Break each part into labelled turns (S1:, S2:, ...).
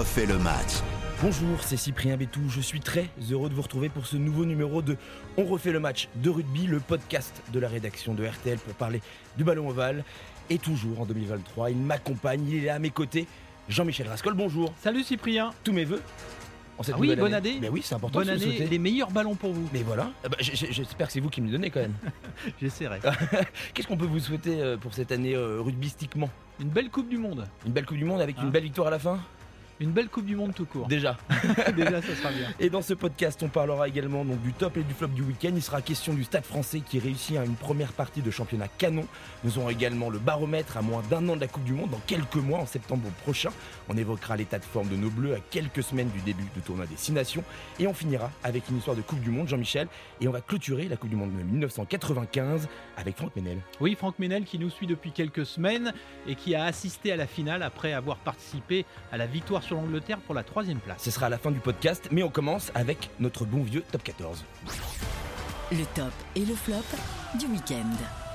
S1: refait le match.
S2: Bonjour, c'est Cyprien Bétou. Je suis très heureux de vous retrouver pour ce nouveau numéro de On refait le match de rugby, le podcast de la rédaction de RTL pour parler du ballon ovale. Et toujours en 2023, il m'accompagne, il est là à mes côtés. Jean-Michel Rascol, bonjour.
S3: Salut Cyprien.
S2: Tous mes voeux. En cette
S3: Ah oui, bonne année.
S2: Mais oui, c'est important
S3: Bonne
S2: de se le
S3: année,
S2: souhaiter.
S3: les meilleurs ballons pour vous.
S2: Mais voilà, Ah bah, j'espère que c'est vous qui me le donnez quand même.
S3: J'essaierai.
S2: Qu'est-ce qu'on peut vous souhaiter euh, pour cette année euh, rugbystiquement
S3: Une belle Coupe du Monde.
S2: Une belle Coupe du Monde avec
S3: Ah.
S2: une belle victoire à la fin?
S3: Une belle Coupe du Monde tout court.
S2: Déjà.
S3: Déjà, ça sera bien.
S2: Et dans ce podcast, on parlera également donc, du top et du flop du week-end. Il sera question du Stade français qui réussit à une première partie de championnat canon. Nous aurons également le baromètre à moins d'un an de la Coupe du Monde, dans quelques mois, en septembre prochain. On évoquera l'état de forme de nos Bleus à quelques semaines du début du tournoi des Six Nations. Et on finira avec une histoire de Coupe du Monde, Jean-Michel. Et on va clôturer la Coupe du Monde de 1995 avec Franck Ménel.
S3: Oui, Franck Ménel qui nous suit depuis quelques semaines et qui a assisté à la finale après avoir participé à la victoire sur l'Angleterre pour la troisième place.
S2: Ce sera à la fin du podcast, mais on commence avec notre bon vieux top 14.
S4: Le top et le flop du week-end.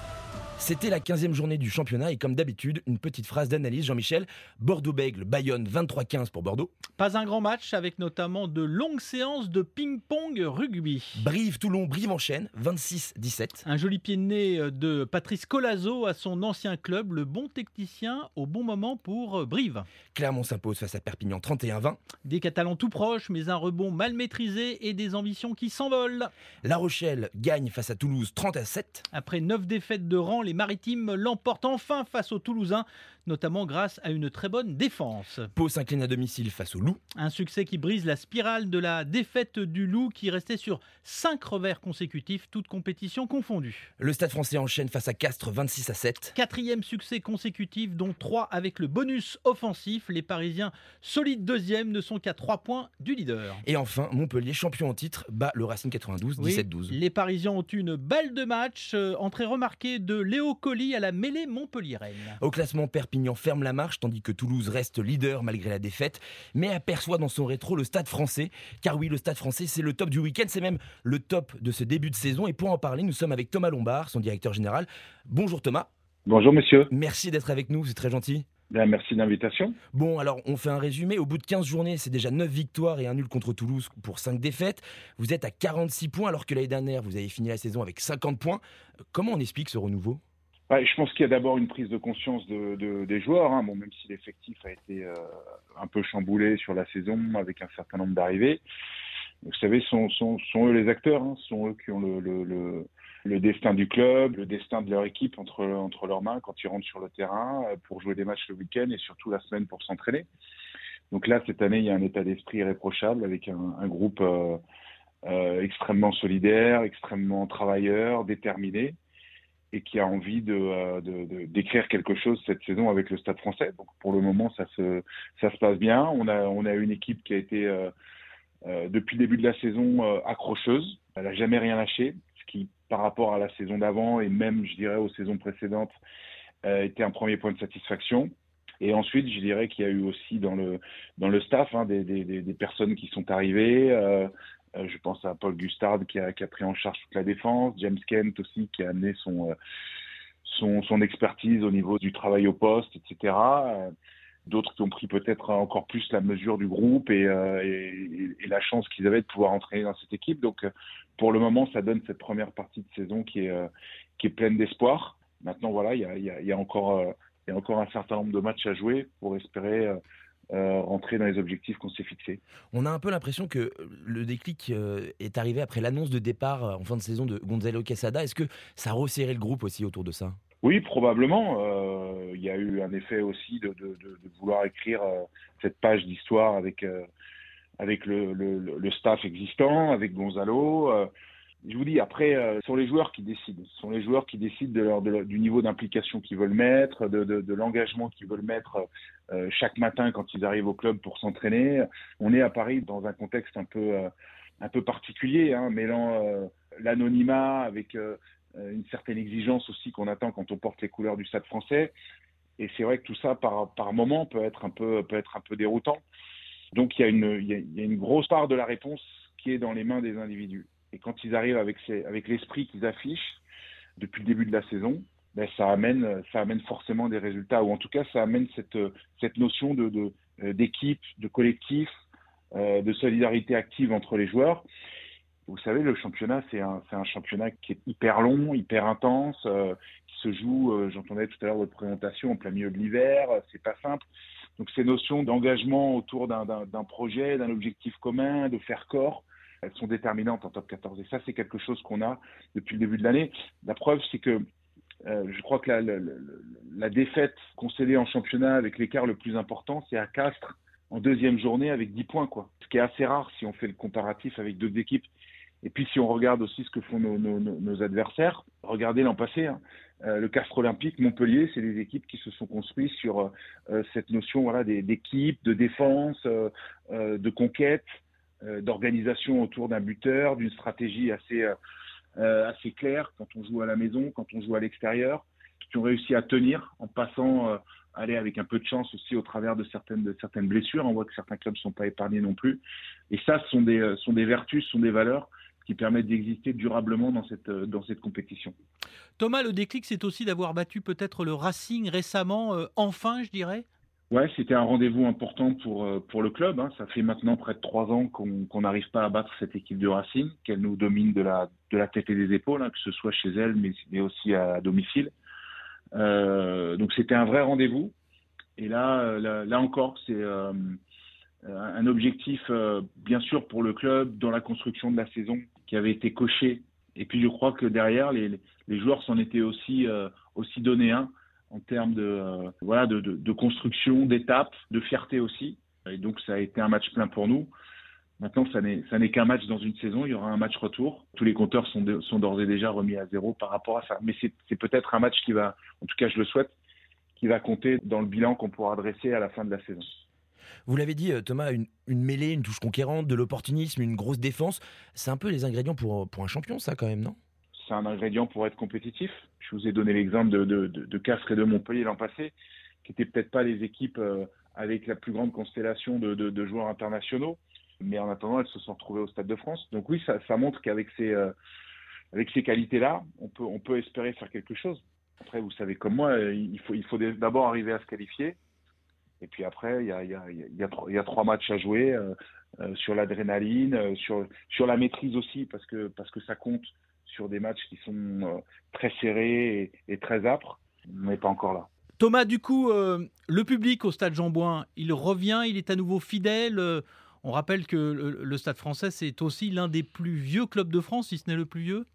S2: C'était la 15e journée du championnat et comme d'habitude, une petite phrase d'analyse, Jean-Michel. Bordeaux-Bègle, Bayonne 23-15 pour Bordeaux.
S3: Pas un grand match avec notamment de longues séances de ping-pong rugby.
S2: Brive-Toulon, Brive-en-Chêne 26-17.
S3: Un joli pied de nez de Patrice Colazo à son ancien club, le bon technicien au bon moment pour Brive.
S2: Clermont s'impose face à Perpignan 31-20.
S3: Des Catalans tout proches, mais un rebond mal maîtrisé et des ambitions qui s'envolent.
S2: La Rochelle gagne face à Toulouse 30-7.
S3: Après neuf défaites de rang, les Maritimes l'emportent enfin face aux Toulousains, notamment grâce à une très bonne défense.
S2: Pau s'incline à domicile face au Loup.
S3: Un succès qui brise la spirale de la défaite du Loup qui restait sur cinq revers consécutifs, toutes compétitions confondues.
S2: Le Stade français enchaîne face à Castres 26-7.
S3: Quatrième succès consécutif, dont trois avec le bonus offensif. Les Parisiens, solides deuxième, ne sont qu'à trois points du leader.
S2: Et enfin, Montpellier, champion en titre, bat le Racing 92
S3: Oui,
S2: 17-12.
S3: les Parisiens ont une balle de match, euh, entrée remarquée de Léo Colli à la mêlée montpelliéraine.
S2: Au classement, Perpignan ferme la marche tandis que Toulouse reste leader malgré la défaite, mais aperçoit dans son rétro le Stade français. Car oui, le Stade français, c'est le top du week-end, c'est même le top de ce début de saison. Et pour en parler, nous sommes avec Thomas Lombard, son directeur général. Bonjour Thomas,
S5: Bonjour monsieur,
S2: merci d'être avec nous, c'est très gentil.
S5: Bien, merci de l'invitation.
S2: Bon, alors on fait un résumé. Au bout de 15 journées, c'est déjà 9 victoires et un nul contre Toulouse pour 5 défaites. Vous êtes à 46 points alors que l'année dernière, vous avez fini la saison avec 50 points. Comment on explique ce renouveau?
S5: Ouais, je pense qu'il y a d'abord une prise de conscience de, de- des joueurs, hein. bon, même si l'effectif a été euh, un peu chamboulé sur la saison avec un certain nombre d'arrivées. Vous savez, sont, sont, eux les acteurs, hein. Ce sont eux qui ont le, destin du club, le destin de leur équipe entre, leurs mains quand ils rentrent sur le terrain euh, pour jouer des matchs le week-end et surtout la semaine pour s'entraîner. Donc là, cette année, il y a un état d'esprit irréprochable avec un, groupe euh, extrêmement solidaire, extrêmement travailleur, déterminé et qui a envie euh, d'écrire quelque chose cette saison avec le Stade Français. Donc pour le moment, ça se, passe bien. On a, on une équipe qui a été euh, euh, depuis le début de la saison accrocheuse. Elle n'a jamais rien lâché, ce qui par rapport à la saison d'avant et même, je dirais, aux saisons précédentes, euh, était un premier point de satisfaction. Et ensuite, je dirais qu'il y a eu aussi dans le, staff hein, des, personnes qui sont arrivées. Je pense à Paul Gustard qui a, pris en charge toute la défense, James Kent aussi qui a amené son, euh, expertise au niveau du travail au poste, etc. Euh, D'autres qui ont pris peut-être encore plus la mesure du groupe et, euh, la chance qu'ils avaient de pouvoir entraîner dans cette équipe. Donc euh, pour le moment, ça donne cette première partie de saison qui est, euh, pleine d'espoir. Maintenant, voilà, euh, il y a encore un certain nombre de matchs à jouer pour espérer euh, euh, rentrer dans les objectifs qu'on s'est fixés.
S2: On a un peu l'impression que le déclic euh, est arrivé après l'annonce de départ euh, en fin de saison de Gonzalo Quesada. Est-ce que ça a resserré le groupe aussi autour de ça?
S5: Oui, probablement. Euh, Il y a eu un effet aussi de, de, de, de vouloir écrire euh, cette page d'histoire avec, euh, avec le, le, le staff existant, avec Gonzalo. Euh, je vous dis, après, euh, ce sont les joueurs qui décident. Ce sont les joueurs qui décident de leur, du niveau d'implication qu'ils veulent mettre, de l'engagement qu'ils veulent mettre euh, chaque matin quand ils arrivent au club pour s'entraîner. On est à Paris dans un contexte un peu, euh, un peu particulier, hein, mêlant euh, l'anonymat avec une certaine exigence aussi qu'on attend quand on porte les couleurs du Stade français. Et c'est vrai que tout ça, par, par moment, peut être un peu, peut être un peu déroutant. Donc il y, a une, y a une grosse part de la réponse qui est dans les mains des individus. Et quand ils arrivent avec, ces, avec l'esprit qu'ils affichent depuis le début de la saison, ben ça, amène, ça amène forcément des résultats, ou en tout cas ça amène cette, notion de, de, d'équipe, de collectif, de solidarité active entre les joueurs. Vous savez, le championnat, c'est un, un, championnat qui est hyper long, hyper intense, qui se joue, j'entendais tout à l'heure votre présentation, en plein milieu de l'hiver, c'est pas simple. Donc ces notions d'engagement autour d'un projet, d'un objectif commun, de faire corps, elles sont déterminantes en top 14. Et ça, c'est quelque chose qu'on a depuis le début de l'année. La preuve, c'est que euh, je crois que la, défaite concédée en championnat avec l'écart le plus important, c'est à Castres en deuxième journée avec 10 points, quoi. Ce qui est assez rare si on fait le comparatif avec d'autres équipes. Et puis si on regarde aussi ce que font nos, adversaires, regardez l'an passé, hein, euh, le Castres Olympique, Montpellier, c'est des équipes qui se sont construites sur euh, cette notion voilà, d'équipe, de défense, de conquête, d'organisation autour d'un buteur, d'une stratégie assez, assez claire quand on joue à la maison, quand on joue à l'extérieur, qui ont réussi à tenir en passant aller avec un peu de chance aussi au travers de certaines, de certaines blessures. On voit que certains clubs ne sont pas épargnés non plus. Et ça, ce sont des, sont des vertus, ce sont des valeurs qui permettent d'exister durablement dans cette, dans cette compétition.
S3: Thomas, le déclic, c'est aussi d'avoir battu peut-être le Racing récemment, euh, enfin, je dirais
S5: Ouais, c'était un rendez-vous important pour, euh, pour le club. Hein. Ça fait maintenant près de trois ans qu'on n'arrive pas à battre cette équipe de Racing, qu'elle nous domine de la, de la tête et des épaules, hein, que ce soit chez elle, mais, aussi à, domicile. Euh, donc c'était un vrai rendez-vous. Et là, là, là encore, c'est euh, un objectif, euh, bien sûr, pour le club dans la construction de la saison qui avait été coché. Et puis je crois que derrière, les, les joueurs s'en étaient aussi, euh, aussi donné un en termes de, euh, voilà, de, de, construction, d'étapes, de fierté aussi. Et donc ça a été un match plein pour nous. Maintenant, ça n'est qu'un match dans une saison. Il y aura un match retour. Tous les compteurs sont, sont d'ores et déjà remis à zéro par rapport à ça. Mais c'est peut-être un match qui va, en tout cas je le souhaite, qui va compter dans le bilan qu'on pourra dresser à la fin de la saison.
S2: Vous l'avez dit, euh, Thomas, une, mêlée, une touche conquérante, de l'opportunisme, une grosse défense. C'est un peu les ingrédients pour, pour un champion, ça, quand même, non?
S5: C'est un ingrédient pour être compétitif. Je vous ai donné l'exemple de, de, Castres et de Montpellier l'an passé, qui n'étaient peut-être pas les équipes euh, avec la plus grande constellation de, joueurs internationaux. Mais en attendant, elles se sont retrouvées au Stade de France. Donc oui, ça, montre qu'avec ces, euh, qualités-là, on peut, espérer faire quelque chose. Après, vous savez comme moi, il faut, d'abord arriver à se qualifier. Et puis après, il y a, trois matchs à jouer euh, sur l'adrénaline, sur, la maîtrise aussi, parce que ça compte sur des matchs qui sont très serrés et, très âpres. On n'est pas encore là.
S3: Thomas, du coup, le public au Stade Jean-Bouin, il revient, il est à nouveau fidèle. on rappelle que le, Stade français, c'est aussi l'un des plus vieux clubs de France, si ce n'est le plus vieux.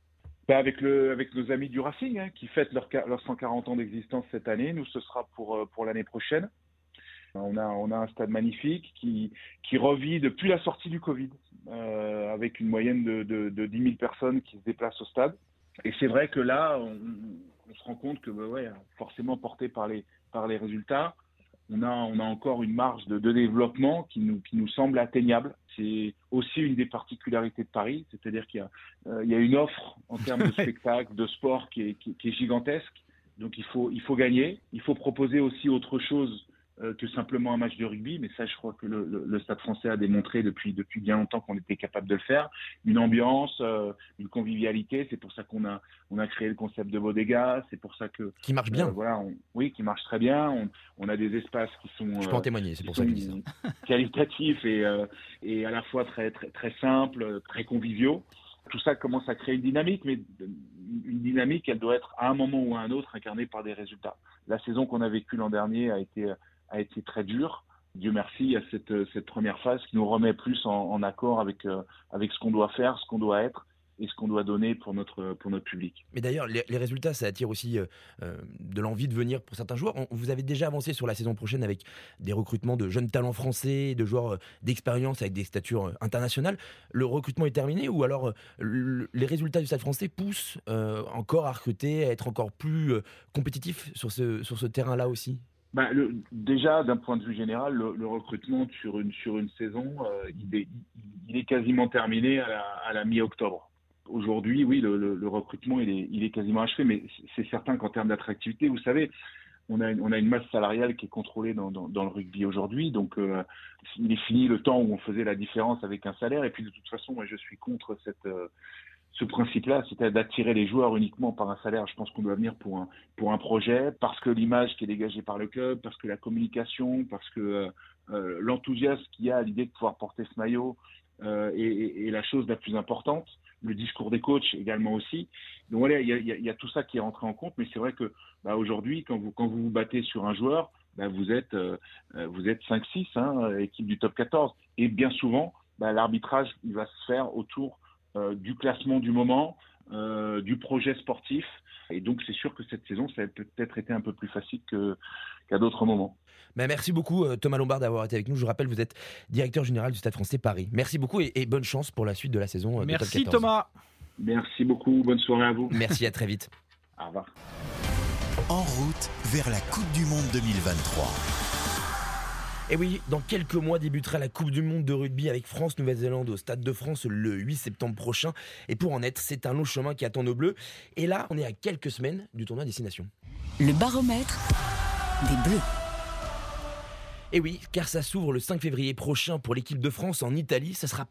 S5: Bah avec, le, avec nos amis du Racing, hein, qui fêtent leurs leur 140 ans d'existence cette année. Nous, ce sera pour, pour l'année prochaine. On a, on a un stade magnifique qui, qui revit depuis la sortie du Covid, euh, avec une moyenne de, de, de 10 000 personnes qui se déplacent au stade. Et c'est vrai que là, on, on, se rend compte que, bah ouais, forcément porté par les, par les résultats, on a, on a encore une marge de, de développement qui nous, qui nous semble atteignable. C'est aussi une des particularités de Paris, c'est-à-dire qu'il y, a, euh, y a une offre en termes de spectacle, de sport qui est, qui, qui est gigantesque. Donc il faut, il faut gagner. Il faut proposer aussi autre chose que simplement un match de rugby, mais ça, je crois que le, le, le Stade français a démontré depuis, depuis bien longtemps qu'on était capable de le faire. Une ambiance, euh, une convivialité, c'est pour ça qu'on a, on a créé le concept de bodega, c'est pour ça que...
S2: Qui marche bien. Euh,
S5: voilà, oui, qui marche très bien. On, on, a des espaces qui sont...
S2: Je peux en témoigner, c'est pour ça que je dis
S5: ça. Qualitatifs et, et à la fois très, très, très simples, très conviviaux tout ça commence à créer une dynamique, mais une dynamique, elle doit être à un moment ou à un autre incarnée par des résultats. La saison qu'on a vécue l'an dernier a été a été très dur. Dieu merci, il y a cette, première phase qui nous remet plus en, accord avec, euh, avec ce qu'on doit faire, ce qu'on doit être et ce qu'on doit donner pour notre, public.
S2: Mais d'ailleurs, les, résultats, ça attire aussi euh, euh de l'envie de venir pour certains joueurs. Vous avez déjà avancé sur la saison prochaine avec des recrutements de jeunes talents français, de joueurs euh, d'expérience avec des statures euh, internationales. Le recrutement est terminé ou alors le, les résultats du Stade français poussent encore à recruter, à être encore plus compétitif sur ce, sur ce terrain-là aussi?
S5: Bah, le, déjà, d'un point de vue général, le, recrutement sur une, sur une saison, euh, il, est, il, est, quasiment terminé à la, mi-octobre. Aujourd'hui, oui, le, recrutement, il est, il est quasiment achevé, mais c'est certain qu'en termes d'attractivité, vous savez, on a, une, on a une masse salariale qui est contrôlée dans, dans, dans le rugby aujourd'hui, donc euh, il est fini le temps où on faisait la différence avec un salaire, et puis de toute façon, moi, je suis contre cette... Euh, ce principe-là, c'est-à-dire d'attirer les joueurs uniquement par un salaire. Je pense qu'on doit venir pour un, pour un projet, parce que l'image qui est dégagée par le club, parce que la communication, parce que euh, euh, l'enthousiasme qu'il y a à l'idée de pouvoir porter ce maillot euh, est, la chose la plus importante. Le discours des coachs également aussi. Donc voilà, il y a, tout ça qui est rentré en compte, mais c'est vrai que bah, aujourd'hui, quand vous, quand vous vous battez sur un joueur, bah, vous êtes, vous êtes 5-6, hein, équipe du top 14. Et bien souvent, bah, l'arbitrage, il va se faire autour euh, du classement du moment, euh, du projet sportif. Et donc, c'est sûr que cette saison, ça a peut-être été un peu plus facile qu'à d'autres moments.
S2: Ben, merci beaucoup, euh, Thomas Lombard, d'avoir été avec nous. Je vous rappelle, vous êtes directeur général du Stade français Paris. Merci beaucoup et, bonne chance pour la suite de la saison.
S3: Merci, Thomas.
S5: Merci beaucoup. Bonne soirée à vous.
S2: Merci, à très vite.
S5: Au revoir.
S1: En route vers la Coupe du Monde 2023.
S2: Et oui, dans quelques mois débutera la Coupe du Monde de rugby avec France-Nouvelle-Zélande au Stade de France le 8 septembre prochain. Et pour en être, c'est un long chemin qui attend nos Bleus. Et là, on est à quelques semaines du tournoi Destination.
S4: Le baromètre des Bleus.
S2: Et oui, car ça s'ouvre le 5 février prochain pour l'équipe de France en Italie. Ça sera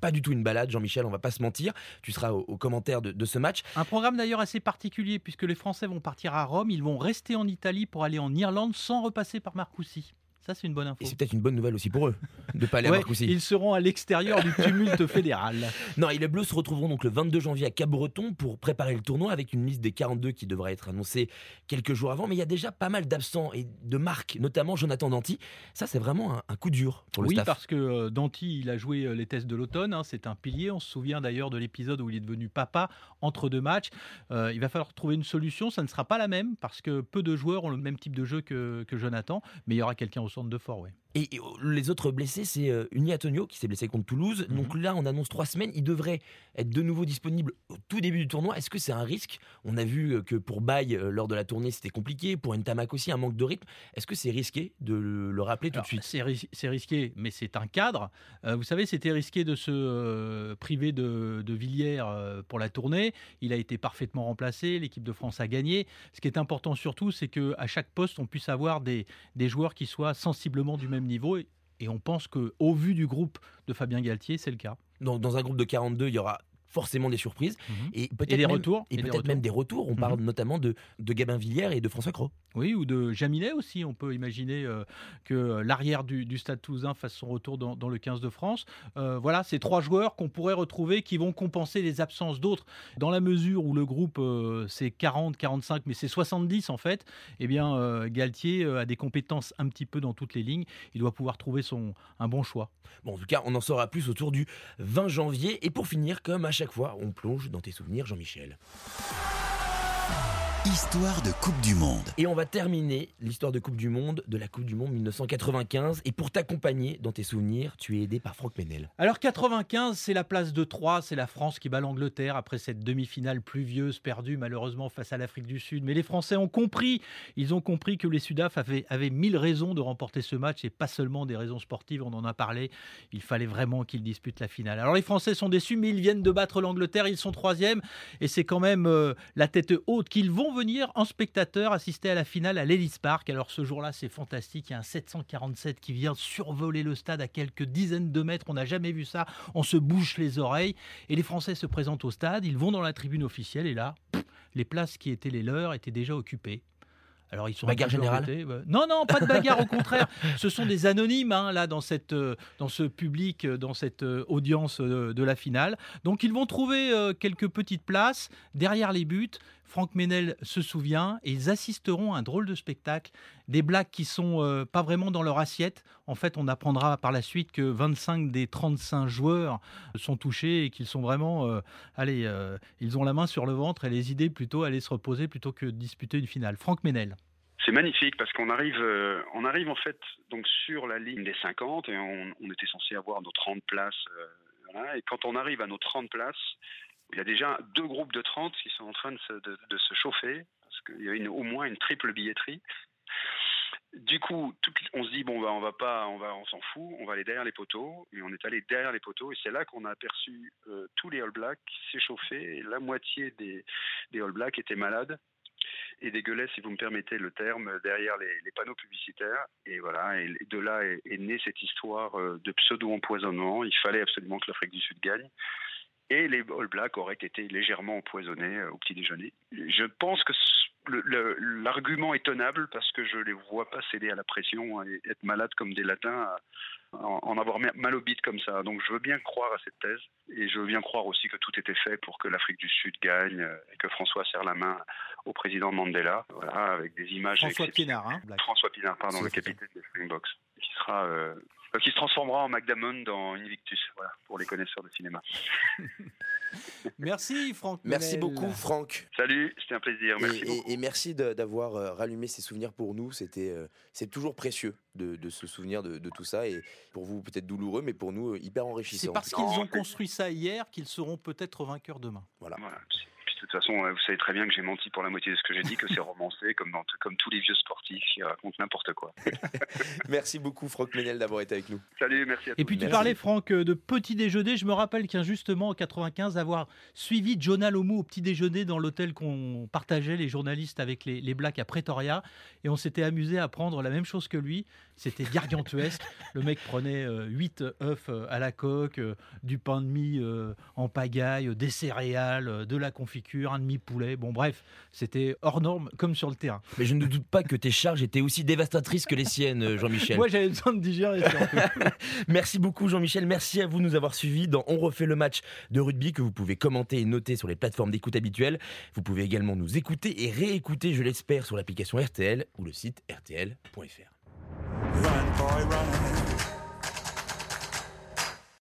S2: pas du tout une balade, Jean-Michel, on va pas se mentir. Tu seras au, commentaire de, de, ce match.
S3: Un programme d'ailleurs assez particulier puisque les Français vont partir à Rome, ils vont rester en Italie pour aller en Irlande sans repasser par Marcoussis. Ça, c'est une bonne info.
S2: Et c'est peut-être une bonne nouvelle aussi pour eux, de pas aller à Marcoussis.
S3: Ils seront à l'extérieur du tumulte fédéral.
S2: Non, et les Bleus se retrouveront donc le 22 janvier à Cap-Breton pour préparer le tournoi avec une liste des 42 qui devrait être annoncée quelques jours avant. Mais il y a déjà pas mal d'absents et de marques, notamment Jonathan Danty. Ça, c'est vraiment un, coup dur pour le
S3: oui,
S2: staff.
S3: Oui, parce que euh, Danty, il a joué euh, les tests de l'automne. Hein, c'est un pilier. On se souvient d'ailleurs de l'épisode où il est devenu papa entre deux matchs. Euh, il va falloir trouver une solution. Ça ne sera pas la même parce que peu de joueurs ont le même type de jeu que, que Jonathan. Mais il y aura quelqu'un au centre de fort, oui.
S2: Et, les autres blessés, c'est euh, Uni Antonio qui s'est blessé contre Toulouse. Mhm. Donc là, on annonce trois semaines. Il devrait être de nouveau disponible au tout début du tournoi. Est-ce que c'est un risque? On a vu euh, que pour Baye, euh, lors de la tournée, c'était compliqué. Pour Ntamak aussi, un manque de rythme. Est-ce que c'est risqué de le, rappeler tout de suite?
S3: C'est risqué, mais c'est un cadre. vous savez, c'était risqué de se priver de, de Villiers pour la tournée. Il a été parfaitement remplacé. L'équipe de France a gagné. Ce qui est important surtout, c'est qu'à chaque poste, on puisse avoir des, des joueurs qui soient sensiblement du même niveau. Et, on pense qu'au vu du groupe de Fabien Galtier, c'est le cas.
S2: Donc dans un groupe de 42, il y aura forcément des surprises
S3: mhm. et peut-être des retours
S2: et, peut-être même des retours. On parle mhm. notamment de, de Gabin Villière et de François Cros.
S3: Oui, ou de Jaminet aussi. On peut imaginer euh, que l'arrière du, Stade Toulousain fasse son retour dans, le 15 de France. Euh, voilà, ces trois joueurs qu'on pourrait retrouver qui vont compenser les absences d'autres. Dans la mesure où le groupe euh, c'est 40, 45, mais c'est 70 en fait, eh bien Galtier a des compétences un petit peu dans toutes les lignes. Il doit pouvoir trouver son, un bon choix.
S2: Bon, en tout cas, on en saura plus autour du 20 janvier. Et pour finir, comme à chaque fois, on plonge dans tes souvenirs, Jean-Michel.
S1: Histoire de Coupe du Monde.
S2: Et on va terminer l'histoire de Coupe du Monde de la Coupe du Monde 1995. Et pour t'accompagner dans tes souvenirs, tu es aidé par Franck Menel.
S3: Alors 95, c'est la place de 3, c'est la France qui bat l'Angleterre après cette demi-finale pluvieuse perdue malheureusement face à l'Afrique du Sud. Mais les Français ont compris, ils ont compris que les Sudaf avaient, avaient mille raisons de remporter ce match et pas seulement des raisons sportives, on en a parlé. Il fallait vraiment qu'ils disputent la finale. Alors les Français sont déçus, mais ils viennent de battre l'Angleterre, ils sont troisième et c'est quand même euh, la tête haute qu'ils vont venir en spectateur assister à la finale à l'Ellis Park. Alors ce jour-là, c'est fantastique. Il y a un 747 qui vient survoler le stade à quelques dizaines de mètres. On n'a jamais vu ça. On se bouche les oreilles. Et les Français se présentent au stade. Ils vont dans la tribune officielle. Et là, les places qui étaient les leurs étaient déjà occupées.
S2: Alors ils sont bagarre générale
S3: Non, non, pas de bagarre. au contraire, ce sont des anonymes hein, là dans cette, euh, dans ce public, euh, dans cette euh, audience de la finale. Donc ils vont trouver quelques petites places derrière les buts. Franck Ménel se souvient et ils assisteront à un drôle de spectacle. Des blagues qui sont euh, pas vraiment dans leur assiette. En fait, on apprendra par la suite que 25 des 35 joueurs sont touchés et qu'ils sont vraiment, euh, allez, euh, ils ont la main sur le ventre et les idées plutôt aller se reposer plutôt que de disputer une finale. Franck Ménel.
S6: C'est magnifique parce qu'on arrive, arrive en fait donc sur la ligne des 50 et on, était censé avoir nos 30 places. et quand on arrive à nos 30 places, il y a déjà deux groupes de 30 qui sont en train de se, chauffer, parce qu'il y a au moins une triple billetterie. Du coup, on se dit bon, bah, on va pas, on va, on s'en fout, on va aller derrière les poteaux. Et on est allé derrière les poteaux, et c'est là qu'on a aperçu euh, tous les All Blacks s'échauffer. La moitié des, All Blacks étaient malades et dégueulaient, si vous me permettez le terme, derrière les, panneaux publicitaires. Et voilà, et de là est, née cette histoire euh, de pseudo-empoisonnement. Il fallait absolument que l'Afrique du Sud gagne. Et les All Blacks auraient été légèrement empoisonnés au petit déjeuner. Je pense que l'argument est tenable parce que je les vois pas céder à la pression et être malades comme des latins en, avoir mal au bit comme ça. Donc je veux bien croire à cette thèse et je veux bien croire aussi que tout était fait pour que l'Afrique du Sud gagne et que François serre la main au président Mandela, voilà, avec des images.
S3: François Pinard, hein,
S6: François Pinard, pardon, le capitaine des Springboks, qui sera euh, qui se transformera en McDamon dans Invictus, voilà, pour les connaisseurs de cinéma.
S3: merci Franck.
S7: Merci beaucoup Franck.
S6: Salut, c'était un plaisir. Merci
S7: et, et, merci d'avoir euh, rallumé ces souvenirs pour nous. C'était, euh, c'est toujours précieux de, se souvenir de, tout ça et pour vous peut-être douloureux, mais pour nous hyper enrichissant.
S3: C'est parce qu'ils ont construit ça hier qu'ils seront peut-être vainqueurs demain.
S6: Voilà. Toute façon, vous savez très bien que j'ai menti pour la moitié de ce que j'ai dit, que c'est romancé, comme, comme tous les vieux sportifs qui racontent n'importe quoi.
S7: merci beaucoup, Franck Ménel, d'avoir été avec nous.
S6: Salut, merci à
S3: Et puis tu parlais, Franck, euh, de petit déjeuner. Je me rappelle qu'injustement, en 95, avoir suivi Jonah Lomu au petit déjeuner dans l'hôtel qu'on partageait, les journalistes, avec les, les Blacks à Pretoria. Et on s'était amusé à prendre la même chose que lui. C'était gargantuesque. Le mec prenait 8 euh, œufs euh, à la coque, du pain de mie en pagaille, des céréales, de la confiture un demi-poulet. Bon, bref, c'était hors norme comme sur le terrain.
S2: Mais je ne doute pas que tes charges étaient aussi dévastatrices que les siennes, euh, Jean-Michel.
S3: Moi, j'avais besoin de digérer.
S2: Merci beaucoup, Jean-Michel. Merci à vous de nous avoir suivis dans On refait le match de rugby que vous pouvez commenter et noter sur les plateformes d'écoute habituelles. Vous pouvez également nous écouter et réécouter, je l'espère, sur l'application RTL ou le site rtl.fr.